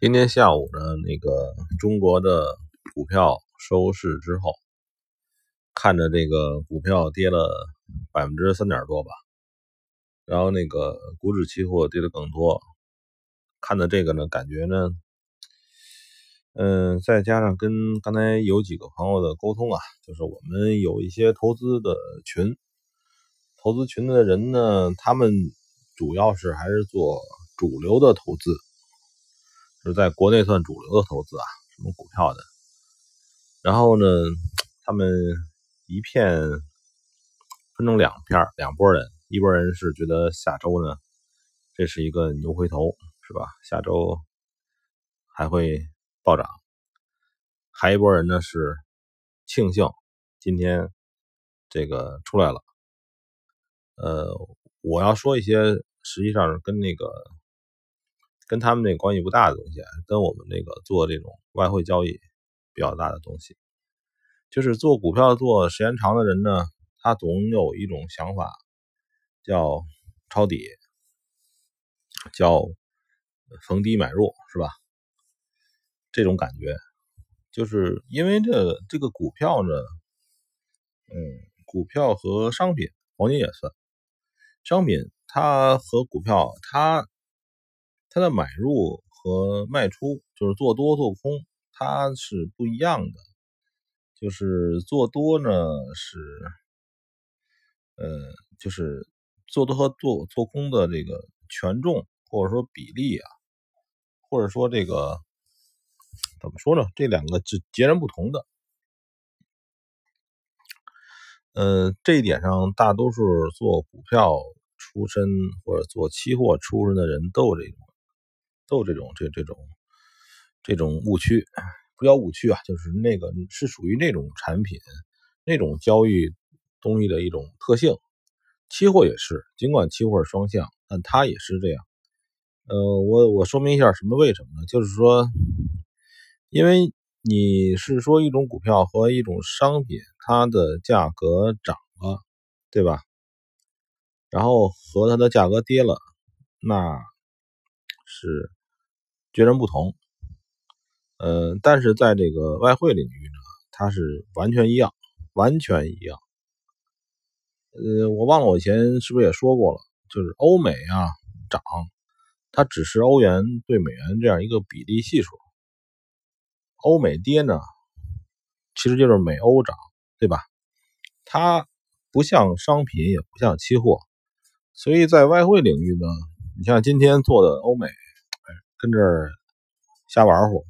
今天下午呢，那个中国的股票收市之后，看着这个股票跌了百分之三点多吧，然后那个股指期货跌的更多，看的这个呢，感觉呢，嗯，再加上跟刚才有几个朋友的沟通啊，就是我们有一些投资的群，投资群的人呢，他们主要是还是做主流的投资。是在国内算主流的投资啊，什么股票的。然后呢，他们一片分成两片两拨人，一拨人是觉得下周呢，这是一个牛回头，是吧？下周还会暴涨。还一拨人呢是庆幸今天这个出来了。呃，我要说一些实际上是跟那个。跟他们那关系不大的东西，跟我们那个做这种外汇交易比较大的东西，就是做股票做时间长的人呢，他总有一种想法，叫抄底，叫逢低买入，是吧？这种感觉，就是因为这这个股票呢，嗯，股票和商品，黄金也算，商品它和股票它。它的买入和卖出，就是做多做空，它是不一样的。就是做多呢是，呃，就是做多和做做空的这个权重或者说比例啊，或者说这个怎么说呢？这两个是截然不同的。呃，这一点上，大多数做股票出身或者做期货出身的人都有这种。都有这种这这种这种误区，不叫误区啊，就是那个是属于那种产品、那种交易东西的一种特性。期货也是，尽管期货是双向，但它也是这样。呃，我我说明一下什么为什么呢？就是说，因为你是说一种股票和一种商品，它的价格涨了，对吧？然后和它的价格跌了，那是。截然不同，呃，但是在这个外汇领域呢，它是完全一样，完全一样。呃，我忘了我以前是不是也说过了，就是欧美啊涨，它只是欧元对美元这样一个比例系数；欧美跌呢，其实就是美欧涨，对吧？它不像商品，也不像期货，所以在外汇领域呢，你像今天做的欧美。跟这儿瞎玩乎，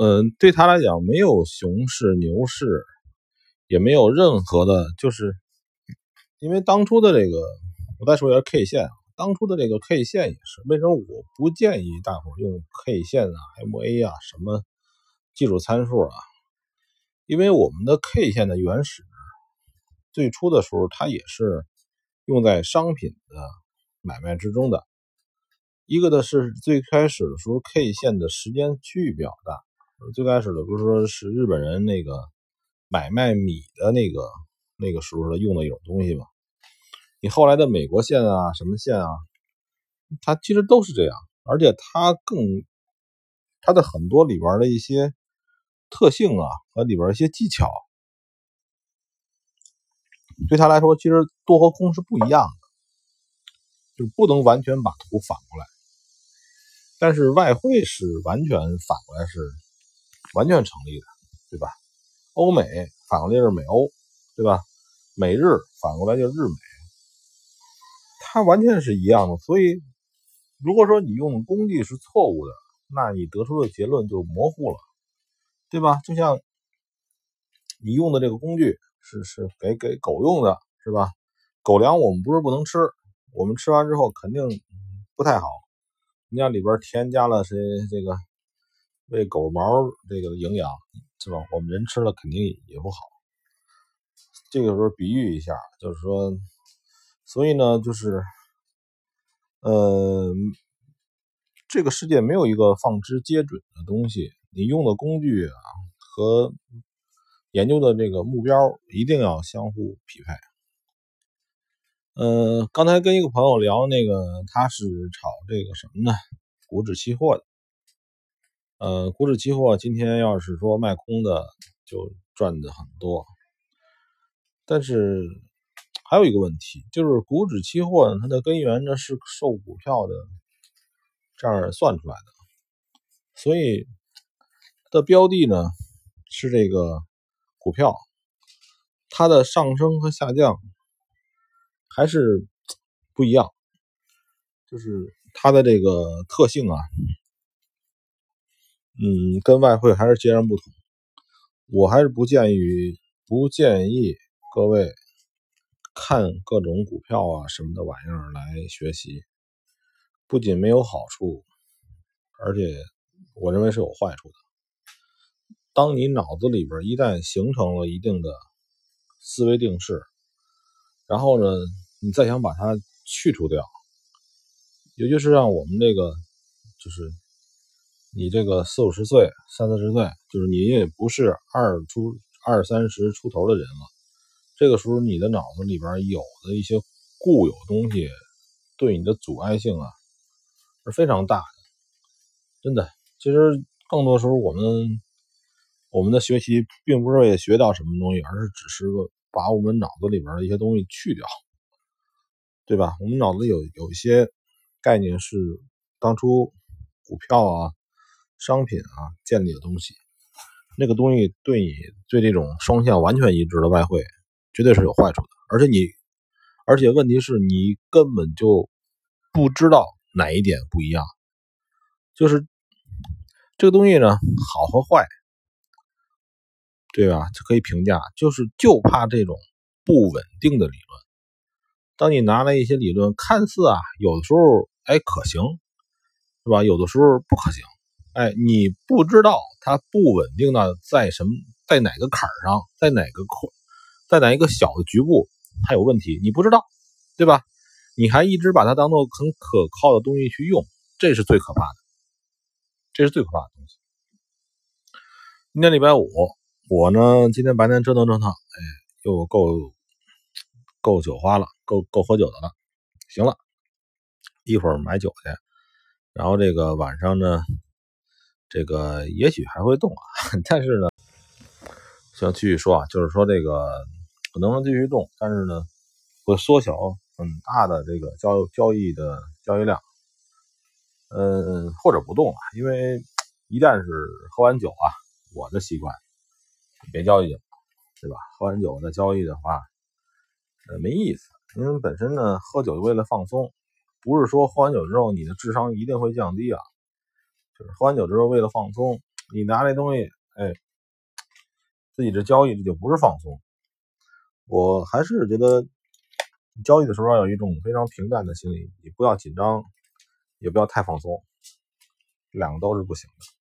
嗯，对他来讲没有熊市、牛市，也没有任何的，就是因为当初的这个，我再说一下 K 线，当初的这个 K 线也是，为什么我不建议大伙用 K 线啊、MA 啊什么技术参数啊？因为我们的 K 线的原始，最初的时候它也是用在商品的买卖之中的。一个的是最开始的时候，K 线的时间区域比较大。最开始的不是说是日本人那个买卖米的那个那个时候的用的一种东西吗？你后来的美国线啊，什么线啊，它其实都是这样，而且它更它的很多里边的一些特性啊和里边一些技巧，对他来说其实多和空是不一样的，就不能完全把图反过来。但是外汇是完全反过来是完全成立的，对吧？欧美反过来是美欧，对吧？美日反过来就是日美，它完全是一样的。所以，如果说你用工具是错误的，那你得出的结论就模糊了，对吧？就像你用的这个工具是是给给狗用的，是吧？狗粮我们不是不能吃，我们吃完之后肯定不太好。你像里边添加了谁这个喂狗毛这个营养是吧？我们人吃了肯定也不好。这个时候比喻一下，就是说，所以呢，就是，呃，这个世界没有一个放之皆准的东西。你用的工具啊和研究的这个目标一定要相互匹配。呃，刚才跟一个朋友聊那个，他是炒这个什么呢？股指期货的。呃，股指期货今天要是说卖空的，就赚的很多。但是还有一个问题，就是股指期货，它的根源呢是受股票的这样算出来的，所以它的标的呢是这个股票，它的上升和下降还是不一样，就是它的这个特性啊，嗯，跟外汇还是截然不同。我还是不建议，不建议。各位看各种股票啊什么的玩意儿来学习，不仅没有好处，而且我认为是有坏处的。当你脑子里边一旦形成了一定的思维定式，然后呢，你再想把它去除掉，也就是让我们这个，就是你这个四五十岁、三四十岁，就是你也不是二出二三十出头的人了。这个时候，你的脑子里边有的一些固有东西，对你的阻碍性啊是非常大的。真的，其实更多时候，我们我们的学习并不是为了学到什么东西，而是只是个把我们脑子里边的一些东西去掉，对吧？我们脑子里有有一些概念是当初股票啊、商品啊建立的东西，那个东西对你对这种双向完全一致的外汇。绝对是有坏处的，而且你，而且问题是你根本就不知道哪一点不一样，就是这个东西呢，好和坏，对吧？就可以评价，就是就怕这种不稳定的理论。当你拿来一些理论，看似啊，有的时候哎可行，是吧？有的时候不可行，哎，你不知道它不稳定的在什么，在哪个坎上，在哪个块。在哪一个小的局部它有问题，你不知道，对吧？你还一直把它当做很可靠的东西去用，这是最可怕的，这是最可怕的东西。今天礼拜五，我呢今天白天折腾折腾，哎，又够够酒花了，够够喝酒的了。行了，一会儿买酒去，然后这个晚上呢，这个也许还会动啊，但是呢，行，继续说啊，就是说这个。可能继续动，但是呢，会缩小很大的这个交交易的交易量，嗯，或者不动了，因为一旦是喝完酒啊，我的习惯别交易，对吧？喝完酒再交易的话，呃，没意思。因为本身呢，喝酒就为了放松，不是说喝完酒之后你的智商一定会降低啊，就是喝完酒之后为了放松，你拿这东西，哎，自己这交易这就不是放松。我还是觉得交易的时候要有一种非常平淡的心理，你不要紧张，也不要太放松，两个都是不行的。